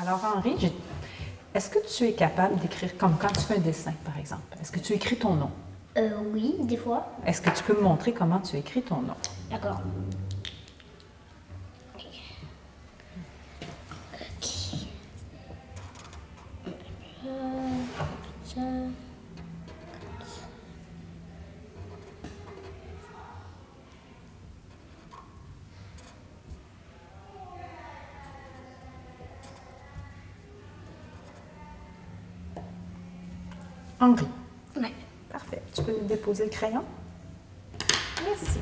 Alors, Henri, est-ce que tu es capable d'écrire comme quand tu fais un dessin, par exemple? Est-ce que tu écris ton nom? Euh, oui, des fois. Est-ce que tu peux me montrer comment tu écris ton nom? D'accord. Euh, ça. Henri. Ouais. Parfait. Tu peux déposer le crayon? Merci.